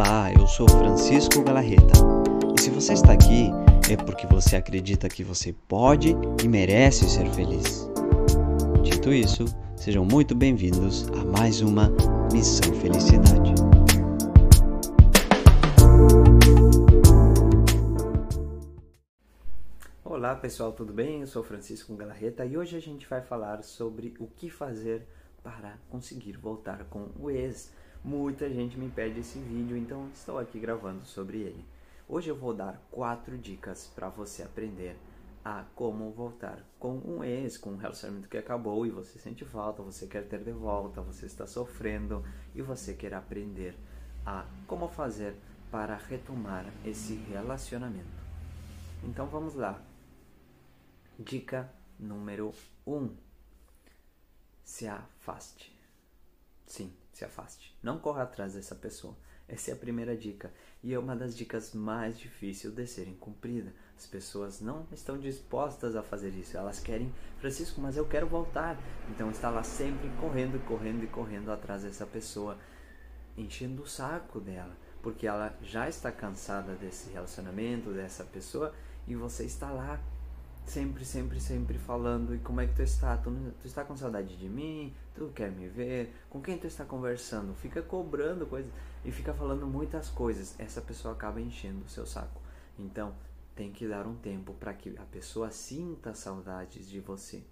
Olá, eu sou Francisco Galarreta. E se você está aqui, é porque você acredita que você pode e merece ser feliz. Dito isso, sejam muito bem-vindos a mais uma Missão Felicidade. Olá pessoal, tudo bem? Eu sou Francisco Galarreta e hoje a gente vai falar sobre o que fazer para conseguir voltar com o ex. Muita gente me pede esse vídeo, então estou aqui gravando sobre ele. Hoje eu vou dar quatro dicas para você aprender a como voltar com um ex, com um relacionamento que acabou e você sente falta, você quer ter de volta, você está sofrendo e você quer aprender a como fazer para retomar esse relacionamento. Então vamos lá. Dica número 1. Um, se afaste. Sim, se afaste. Não corra atrás dessa pessoa. Essa é a primeira dica. E é uma das dicas mais difíceis de serem cumprida. As pessoas não estão dispostas a fazer isso. Elas querem, Francisco, mas eu quero voltar. Então está lá sempre correndo, correndo e correndo atrás dessa pessoa, enchendo o saco dela. Porque ela já está cansada desse relacionamento, dessa pessoa, e você está lá sempre, sempre, sempre falando e como é que tu está? Tu, tu, está com saudade de mim? Tu quer me ver? Com quem tu está conversando? Fica cobrando coisas e fica falando muitas coisas. Essa pessoa acaba enchendo o seu saco. Então, tem que dar um tempo para que a pessoa sinta saudades de você.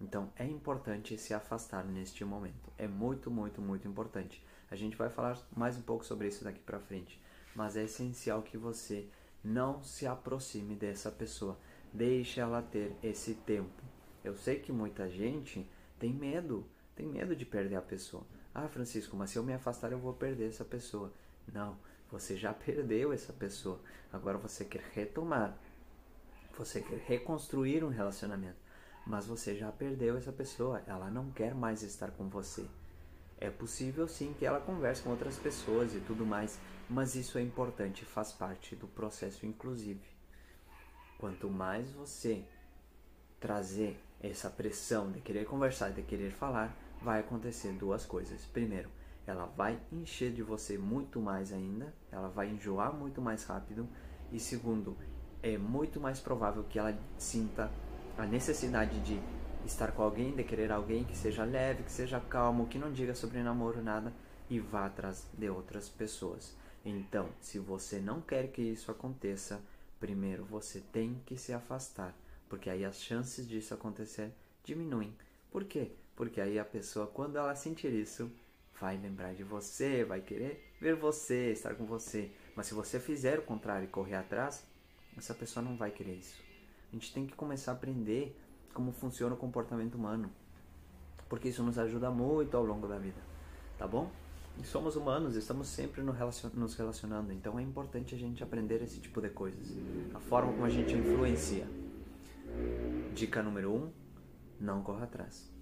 Então, é importante se afastar neste momento. É muito, muito, muito importante. A gente vai falar mais um pouco sobre isso daqui para frente, mas é essencial que você não se aproxime dessa pessoa Deixe ela ter esse tempo. Eu sei que muita gente tem medo, tem medo de perder a pessoa. Ah, Francisco, mas se eu me afastar eu vou perder essa pessoa. Não, você já perdeu essa pessoa. Agora você quer retomar. Você quer reconstruir um relacionamento. Mas você já perdeu essa pessoa. Ela não quer mais estar com você. É possível sim que ela converse com outras pessoas e tudo mais, mas isso é importante, faz parte do processo inclusive. Quanto mais você trazer essa pressão de querer conversar, de querer falar, vai acontecer duas coisas. Primeiro, ela vai encher de você muito mais ainda, ela vai enjoar muito mais rápido. E segundo, é muito mais provável que ela sinta a necessidade de estar com alguém, de querer alguém que seja leve, que seja calmo, que não diga sobre namoro nada e vá atrás de outras pessoas. Então, se você não quer que isso aconteça, primeiro você tem que se afastar, porque aí as chances disso acontecer diminuem. Por quê? Porque aí a pessoa, quando ela sentir isso, vai lembrar de você, vai querer ver você, estar com você. Mas se você fizer o contrário e correr atrás, essa pessoa não vai querer isso. A gente tem que começar a aprender como funciona o comportamento humano, porque isso nos ajuda muito ao longo da vida, tá bom? E somos humanos, estamos sempre nos relacionando, então é importante a gente aprender esse tipo de coisas. A forma como a gente influencia. Dica número 1: um, não corra atrás.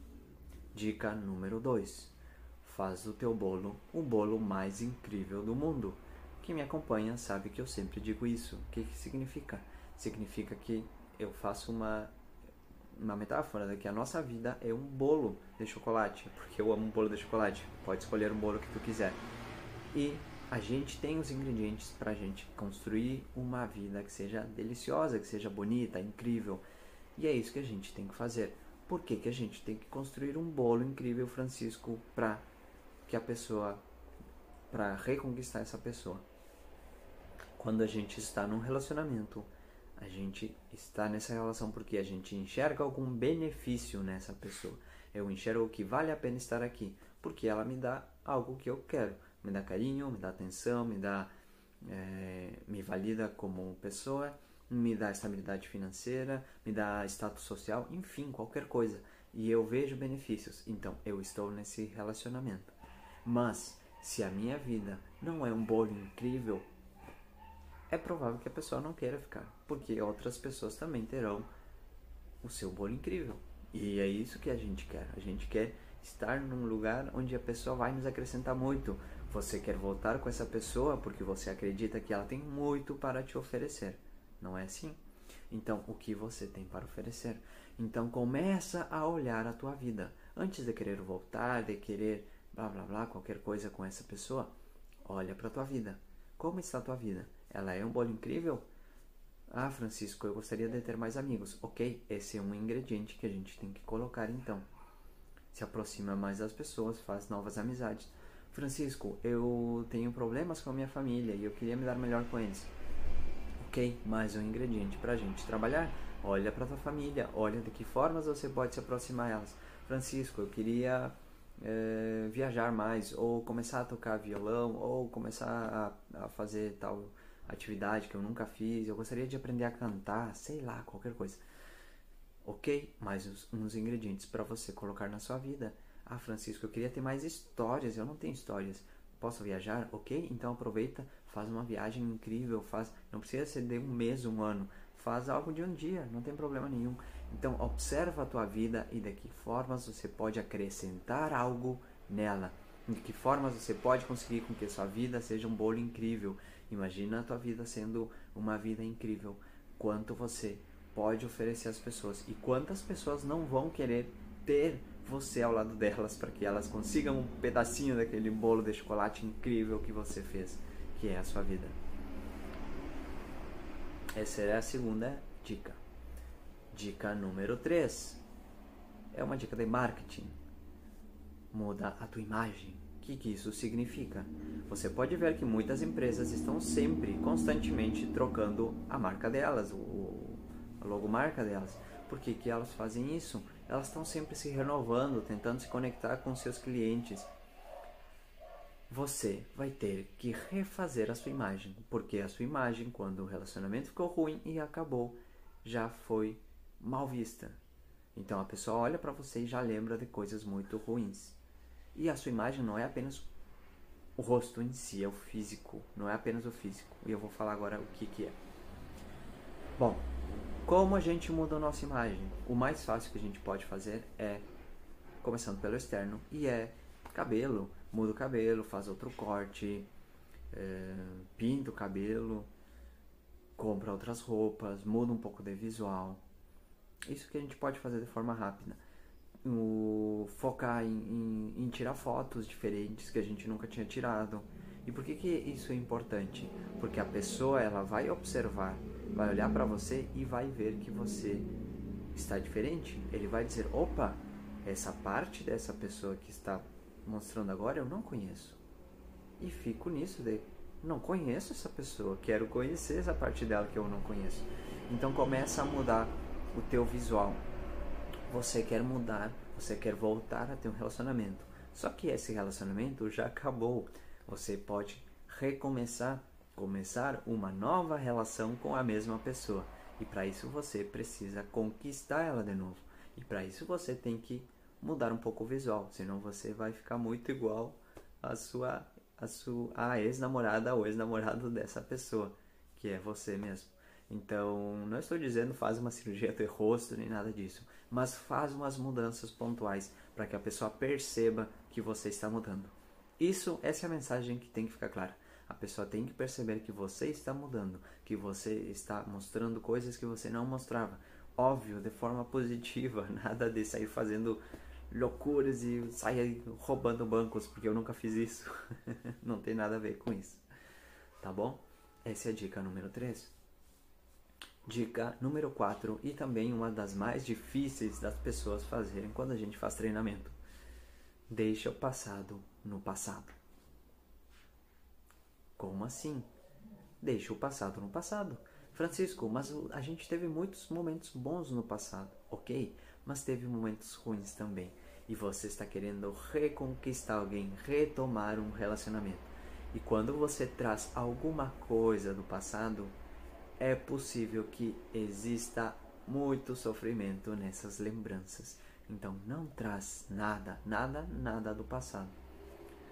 Dica número 2: faz do teu bolo o bolo mais incrível do mundo. Quem me acompanha sabe que eu sempre digo isso. O que, que significa? Significa que eu faço uma uma metáfora que a nossa vida é um bolo de chocolate, porque eu amo um bolo de chocolate. Pode escolher um bolo que tu quiser. E a gente tem os ingredientes para a gente construir uma vida que seja deliciosa, que seja bonita, incrível. E é isso que a gente tem que fazer. Por que, que a gente tem que construir um bolo incrível, Francisco, para que a pessoa, para reconquistar essa pessoa? Quando a gente está num relacionamento, a gente está nessa relação porque a gente enxerga algum benefício nessa pessoa. Eu enxergo que vale a pena estar aqui porque ela me dá algo que eu quero. Me dá carinho, me dá atenção, me dá é, me valida como pessoa, me dá estabilidade financeira, me dá status social, enfim, qualquer coisa. E eu vejo benefícios. Então, eu estou nesse relacionamento. Mas se a minha vida não é um bolo incrível, é provável que a pessoa não queira ficar, porque outras pessoas também terão o seu bolo incrível. E é isso que a gente quer. A gente quer estar num lugar onde a pessoa vai nos acrescentar muito. Você quer voltar com essa pessoa porque você acredita que ela tem muito para te oferecer. Não é assim? Então, o que você tem para oferecer? Então, começa a olhar a tua vida. Antes de querer voltar, de querer blá blá blá, qualquer coisa com essa pessoa, olha para tua vida. Como está a tua vida? Ela é um bolo incrível? Ah, Francisco, eu gostaria de ter mais amigos. Ok, esse é um ingrediente que a gente tem que colocar então. Se aproxima mais das pessoas, faz novas amizades. Francisco, eu tenho problemas com a minha família e eu queria me dar melhor com eles. Ok, mais um ingrediente para a gente trabalhar. Olha para tua família, olha de que formas você pode se aproximar elas. Francisco, eu queria é, viajar mais, ou começar a tocar violão, ou começar a, a fazer tal atividade que eu nunca fiz, eu gostaria de aprender a cantar, sei lá, qualquer coisa. Ok? Mais uns, uns ingredientes para você colocar na sua vida. Ah, Francisco, eu queria ter mais histórias, eu não tenho histórias. Posso viajar? Ok? Então aproveita, faz uma viagem incrível, faz. Não precisa ser de um mês, um ano. Faz algo de um dia, não tem problema nenhum. Então observa a tua vida e de que formas você pode acrescentar algo nela. De que formas você pode conseguir com que a sua vida seja um bolo incrível. Imagina a tua vida sendo uma vida incrível. Quanto você pode oferecer às pessoas e quantas pessoas não vão querer ter você ao lado delas para que elas consigam um pedacinho daquele bolo de chocolate incrível que você fez, que é a sua vida. Essa é a segunda dica. Dica número 3. É uma dica de marketing. Muda a tua imagem que, que isso significa? Você pode ver que muitas empresas estão sempre, constantemente trocando a marca delas, o, a logomarca delas. Por que, que elas fazem isso? Elas estão sempre se renovando, tentando se conectar com seus clientes. Você vai ter que refazer a sua imagem, porque a sua imagem, quando o relacionamento ficou ruim e acabou, já foi mal vista. Então a pessoa olha para você e já lembra de coisas muito ruins. E a sua imagem não é apenas o rosto em si, é o físico, não é apenas o físico. E eu vou falar agora o que, que é. Bom, como a gente muda a nossa imagem? O mais fácil que a gente pode fazer é, começando pelo externo, e é cabelo. Muda o cabelo, faz outro corte, é, pinta o cabelo, compra outras roupas, muda um pouco de visual. Isso que a gente pode fazer de forma rápida o focar em, em, em, tirar fotos diferentes que a gente nunca tinha tirado. E por que, que isso é importante? Porque a pessoa ela vai observar, vai olhar para você e vai ver que você está diferente. Ele vai dizer: opa, essa parte dessa pessoa que está mostrando agora eu não conheço. E fico nisso de não conheço essa pessoa, quero conhecer essa parte dela que eu não conheço. Então começa a mudar o teu visual, você quer mudar, você quer voltar a ter um relacionamento. Só que esse relacionamento já acabou. Você pode recomeçar, começar uma nova relação com a mesma pessoa. E para isso você precisa conquistar ela de novo. E para isso você tem que mudar um pouco o visual, senão você vai ficar muito igual a sua a sua ex-namorada ou ex-namorado dessa pessoa, que é você mesmo. Então, não estou dizendo faz uma cirurgia do rosto nem nada disso, mas faz umas mudanças pontuais para que a pessoa perceba que você está mudando. Isso, essa é a mensagem que tem que ficar clara. A pessoa tem que perceber que você está mudando, que você está mostrando coisas que você não mostrava. Óbvio, de forma positiva, nada de sair fazendo loucuras e sair roubando bancos, porque eu nunca fiz isso. não tem nada a ver com isso. Tá bom? Essa é a dica número 3. Dica número 4 e também uma das mais difíceis das pessoas fazerem quando a gente faz treinamento. Deixa o passado no passado. Como assim? Deixa o passado no passado. Francisco, mas a gente teve muitos momentos bons no passado, ok? Mas teve momentos ruins também. E você está querendo reconquistar alguém, retomar um relacionamento. E quando você traz alguma coisa do passado, é possível que exista muito sofrimento nessas lembranças. Então não traz nada, nada, nada do passado.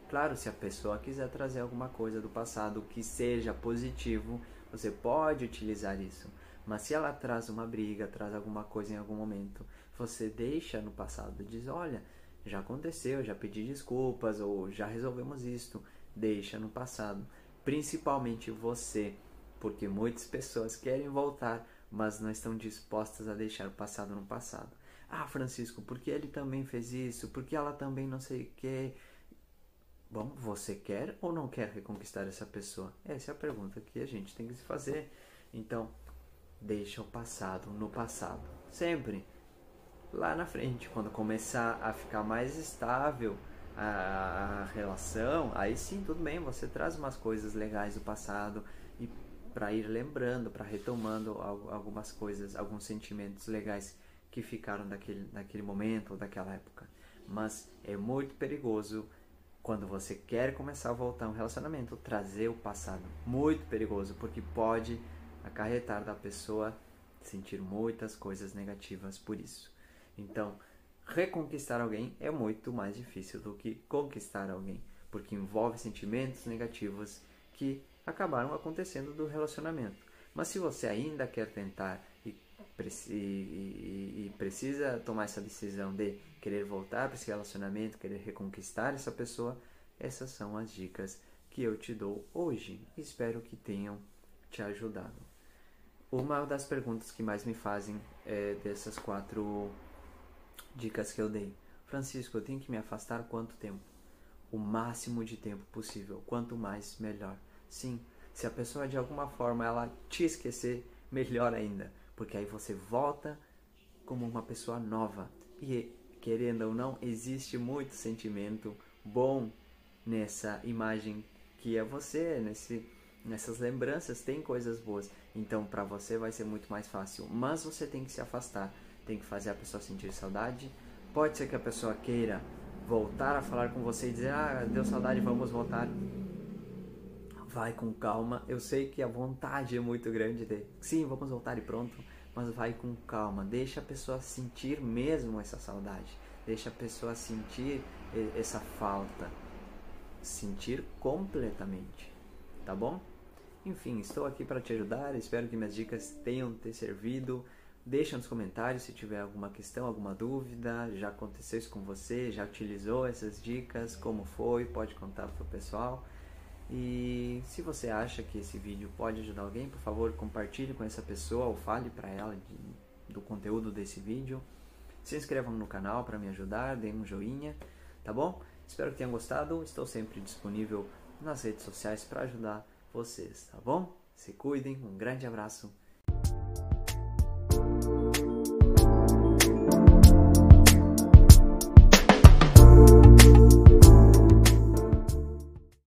Claro, se a pessoa quiser trazer alguma coisa do passado que seja positivo, você pode utilizar isso. Mas se ela traz uma briga, traz alguma coisa em algum momento, você deixa no passado, diz: "Olha, já aconteceu, já pedi desculpas ou já resolvemos isto". Deixa no passado. Principalmente você porque muitas pessoas querem voltar, mas não estão dispostas a deixar o passado no passado. Ah, Francisco, porque ele também fez isso? Porque ela também não sei o que? Bom, você quer ou não quer reconquistar essa pessoa? Essa é a pergunta que a gente tem que se fazer. Então, deixa o passado no passado. Sempre. Lá na frente, quando começar a ficar mais estável a, relação, aí sim, tudo bem, você traz umas coisas legais do passado e para ir lembrando, para retomando algumas coisas, alguns sentimentos legais que ficaram daquele, daquele momento ou daquela época. Mas é muito perigoso quando você quer começar a voltar um relacionamento, trazer o passado. Muito perigoso, porque pode acarretar da pessoa sentir muitas coisas negativas por isso. Então, reconquistar alguém é muito mais difícil do que conquistar alguém, porque envolve sentimentos negativos que acabaram acontecendo do relacionamento. Mas se você ainda quer tentar e, e, e, precisa tomar essa decisão de querer voltar para esse relacionamento, querer reconquistar essa pessoa, essas são as dicas que eu te dou hoje. Espero que tenham te ajudado. Uma das perguntas que mais me fazem é dessas quatro dicas que eu dei. Francisco, eu tenho que me afastar quanto tempo? O máximo de tempo possível. Quanto mais, melhor. Sim, se a pessoa de alguma forma ela te esquecer, melhor ainda, porque aí você volta como uma pessoa nova. E querendo ou não, existe muito sentimento bom nessa imagem que é você, nesse, nessas lembranças, tem coisas boas. Então, para você vai ser muito mais fácil. Mas você tem que se afastar, tem que fazer a pessoa sentir saudade. Pode ser que a pessoa queira voltar a falar com você e dizer: Ah, deu saudade, vamos voltar. Vai com calma. Eu sei que a vontade é muito grande de sim, vamos voltar e pronto mas vai com calma, deixa a pessoa sentir mesmo essa saudade, deixa a pessoa sentir essa falta, sentir completamente, tá bom? Enfim, estou aqui para te ajudar, espero que minhas dicas tenham te servido. Deixa nos comentários se tiver alguma questão, alguma dúvida, já aconteceu isso com você, já utilizou essas dicas, como foi, pode contar para o pessoal. E se você acha que esse vídeo pode ajudar alguém, por favor, compartilhe com essa pessoa ou fale para ela de, do conteúdo desse vídeo. Se inscrevam no canal para me ajudar, deem um joinha, tá bom? Espero que tenham gostado. Estou sempre disponível nas redes sociais para ajudar vocês, tá bom? Se cuidem, um grande abraço.